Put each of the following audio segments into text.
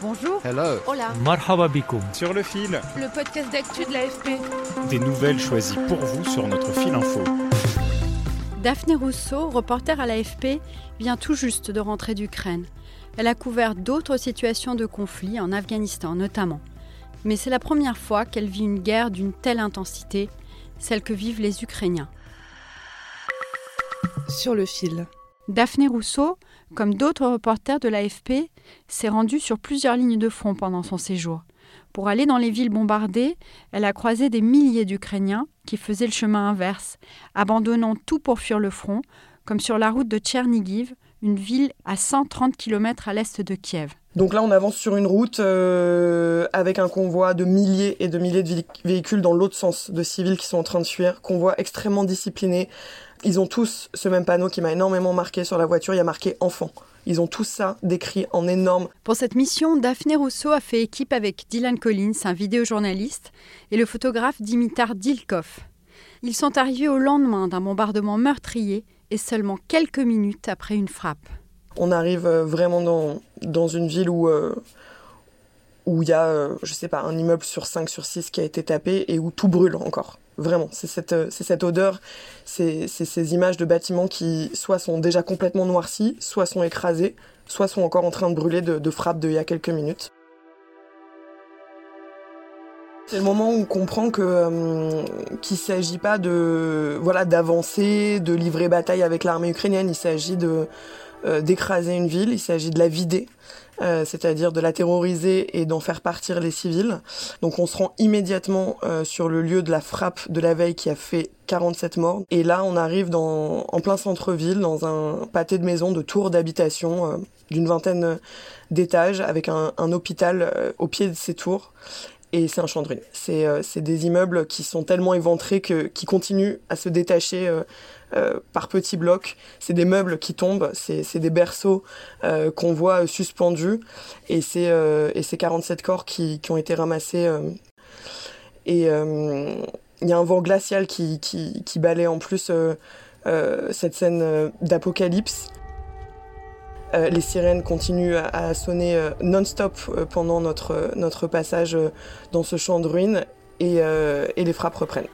Bonjour. Hello. Hola. Marhaba bikoum. Sur le fil, Le podcast d'actu de l'AFP. des nouvelles choisies pour vous sur notre fil info. Daphné Rousseau, reporter à l'AFP, vient tout juste de rentrer d'Ukraine. Elle a couvert d'autres situations de conflit, en Afghanistan notamment. Mais c'est la première fois qu'elle vit une guerre d'une telle intensité, celle que vivent les Ukrainiens. Sur le fil. Daphné Rousseau, comme d'autres reporters de l'AFP, s'est rendue sur plusieurs lignes de front pendant son séjour. Pour aller dans les villes bombardées, elle a croisé des milliers d'Ukrainiens qui faisaient le chemin inverse, abandonnant tout pour fuir le front, comme sur la route de Tchernigiv, une ville à 130 km à l'est de Kiev. Donc là, on avance sur une route euh, avec un convoi de milliers et de milliers de vé- véhicules dans l'autre sens, de civils qui sont en train de fuir. Convoi extrêmement discipliné. Ils ont tous ce même panneau qui m'a énormément marqué sur la voiture. Il y a marqué enfant. Ils ont tous ça décrit en énorme. Pour cette mission, Daphné Rousseau a fait équipe avec Dylan Collins, un vidéojournaliste, et le photographe Dimitar Dilkov. Ils sont arrivés au lendemain d'un bombardement meurtrier et seulement quelques minutes après une frappe. On arrive euh, vraiment dans, dans une ville où euh, où il y a, euh, je sais pas, un immeuble sur 5 sur 6 qui a été tapé et où tout brûle encore. Vraiment, c'est cette, euh, odeur, c'est ces images de bâtiments qui soit sont déjà complètement noircis, soit sont écrasés, soit sont encore en train de brûler de, de d'il y a quelques minutes. C'est le moment où on comprend que euh, qu'il s'agit pas de voilà d'avancer, de livrer bataille avec l'armée ukrainienne. Il s'agit de euh, d'écraser une ville, il s'agit de la vider, euh, c'est-à-dire de la terroriser et d'en faire partir les civils. Donc on se rend immédiatement euh, sur le lieu de la frappe de la veille qui a fait 47 morts. Et là, on arrive dans, en plein centre-ville, dans un pâté de maisons, de tours d'habitation euh, d'une vingtaine d'étages, avec un, hôpital au pied de ces tours. Et c'est un champ euh, c'est des immeubles qui sont tellement éventrés que qui continuent à se détacher euh, euh, par petits blocs. C'est des meubles qui tombent, c'est des berceaux qu'on voit suspendus. Et c'est euh, et c'est 47 corps qui, qui ont été ramassés. et il y a un vent glacial qui, qui, qui balaie en plus cette scène d'apocalypse. Euh, les sirènes continuent à, à sonner euh, non-stop euh, pendant notre, notre passage dans ce champ de ruines et, et les frappes reprennent.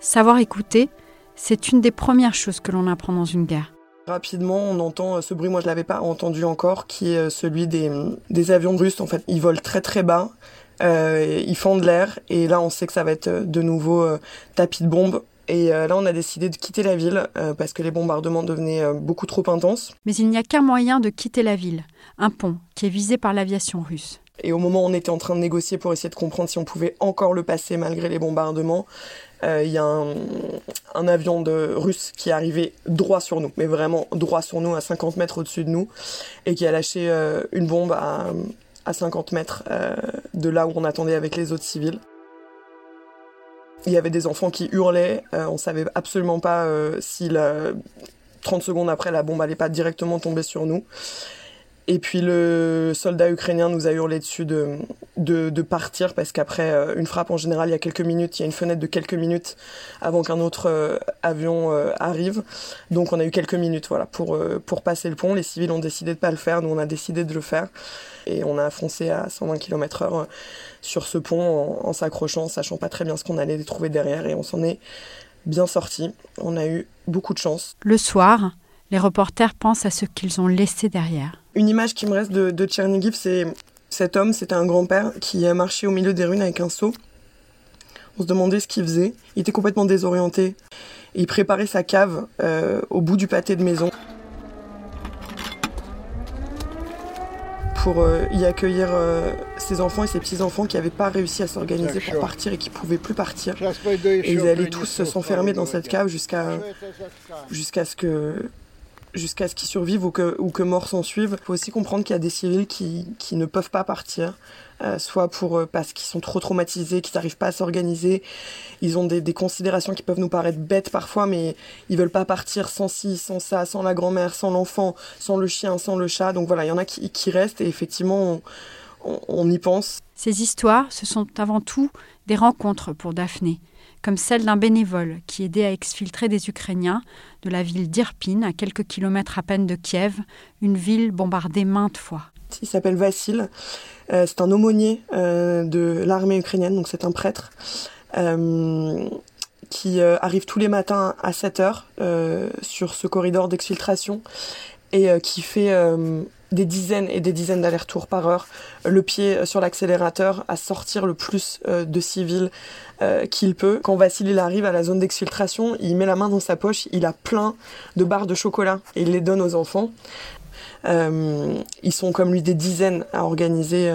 Savoir écouter, c'est une des premières choses que l'on apprend dans une guerre. Rapidement, on entend ce bruit, moi je l'avais pas entendu encore, qui est celui des, des avions russes. En fait, ils volent très très bas, ils fendent l'air, et là on sait que ça va être de nouveau tapis de bombes. Et euh, là, on a décidé de quitter la ville euh, parce que les bombardements devenaient euh, beaucoup trop intenses. Mais il n'y a qu'un moyen de quitter la ville, un pont qui est visé par l'aviation russe. Et au moment où on était en train de négocier pour essayer de comprendre si on pouvait encore le passer malgré les bombardements, euh, il y a un, un avion de russe qui est arrivé droit sur nous, mais vraiment droit sur nous, à 50 mètres au-dessus de nous, et qui a lâché euh, une bombe à, à 50 mètres euh, de là où on attendait avec les autres civils. Il y avait des enfants qui hurlaient, euh, on savait absolument pas euh, si la, 30 secondes après la bombe allait pas directement tomber sur nous. Et puis le soldat ukrainien nous a hurlé dessus de, de, partir parce qu'après euh, une frappe en général, il y a quelques minutes, il y a une fenêtre de quelques minutes avant qu'un autre euh, avion euh, arrive. Donc on a eu quelques minutes voilà, pour, pour passer le pont. Les civils ont décidé de pas le faire, nous on a décidé de le faire. Et on a foncé à 120 km heure euh, sur ce pont en, en s'accrochant, sachant pas très bien ce qu'on allait trouver derrière. Et on s'en est bien sorti. On a eu beaucoup de chance. Le soir, les reporters pensent à ce qu'ils ont laissé derrière. Une image qui me reste de, de Tchernigiv, c'est cet homme, c'était un grand-père qui a marché au milieu des ruines avec un seau. On se demandait ce qu'il faisait. Il était complètement désorienté. Et il préparait sa cave euh, au bout du pâté de maison. pour y accueillir ses enfants et ses petits-enfants qui n'avaient pas réussi à s'organiser pour partir et qui ne pouvaient plus partir. Et ils allaient tous s'enfermer dans cette cave jusqu'à jusqu'à ce que jusqu'à ce qu'ils survivent ou que, ou que mort s'en suive. Il faut aussi comprendre qu'il y a des civils qui, qui ne peuvent pas partir, euh, soit pour, euh, parce qu'ils sont trop traumatisés, qu'ils n'arrivent pas à s'organiser. Ils ont des, des, considérations qui peuvent nous paraître bêtes parfois, mais ils veulent pas partir sans ci, sans ça, sans la grand-mère, sans l'enfant, sans le chien, sans le chat. Donc voilà, il y en a qui, qui restent et effectivement, on, on y pense. Ces histoires, ce sont avant tout des rencontres pour Daphné comme celle d'un bénévole qui aidait à exfiltrer des Ukrainiens de la ville d'Irpin, à quelques kilomètres à peine de Kiev, une ville bombardée maintes fois. Il s'appelle Vassil, euh, c'est un aumônier euh, de l'armée ukrainienne, donc c'est un prêtre. Euh, qui arrive tous les matins à 7 heures sur ce corridor d'exfiltration et qui fait des dizaines et des dizaines d'allers-retours par heure, le pied sur l'accélérateur, à sortir le plus euh, de civils euh, qu'il peut. Quand Vassil il arrive à la zone d'exfiltration, il met la main dans sa poche, il a plein de barres de chocolat et il les donne aux enfants. Euh, ils sont comme lui des dizaines à organiser,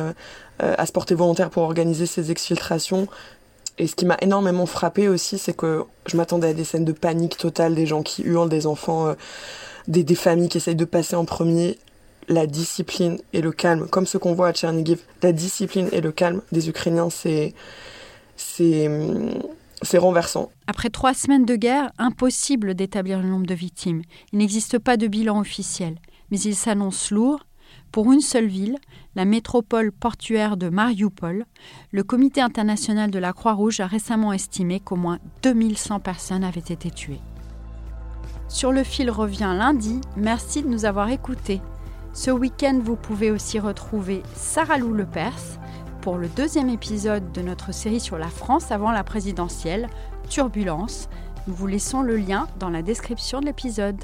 à se porter volontaire pour organiser ces exfiltrations. Et ce qui m'a énormément frappé aussi, c'est que je m'attendais à des scènes de panique totale, des gens qui hurlent, des enfants, des, des familles qui essayent de passer en premier la discipline et le calme, comme ce qu'on voit à Tchernigiv, la discipline et le calme des Ukrainiens, c'est c'est renversant. Après trois semaines de guerre, impossible d'établir le nombre de victimes. Il n'existe pas de bilan officiel, mais il s'annonce lourd. Pour une seule ville, la métropole portuaire de Mariupol, le Comité international de la Croix-Rouge a récemment estimé qu'au moins 2100 personnes avaient été tuées. Sur le fil revient lundi. Merci de nous avoir écoutés. Ce week-end, vous pouvez aussi retrouver Sarah Lou Lepers pour le deuxième épisode de notre série sur la France avant la présidentielle, Turbulence. Nous vous laissons le lien dans la description de l'épisode.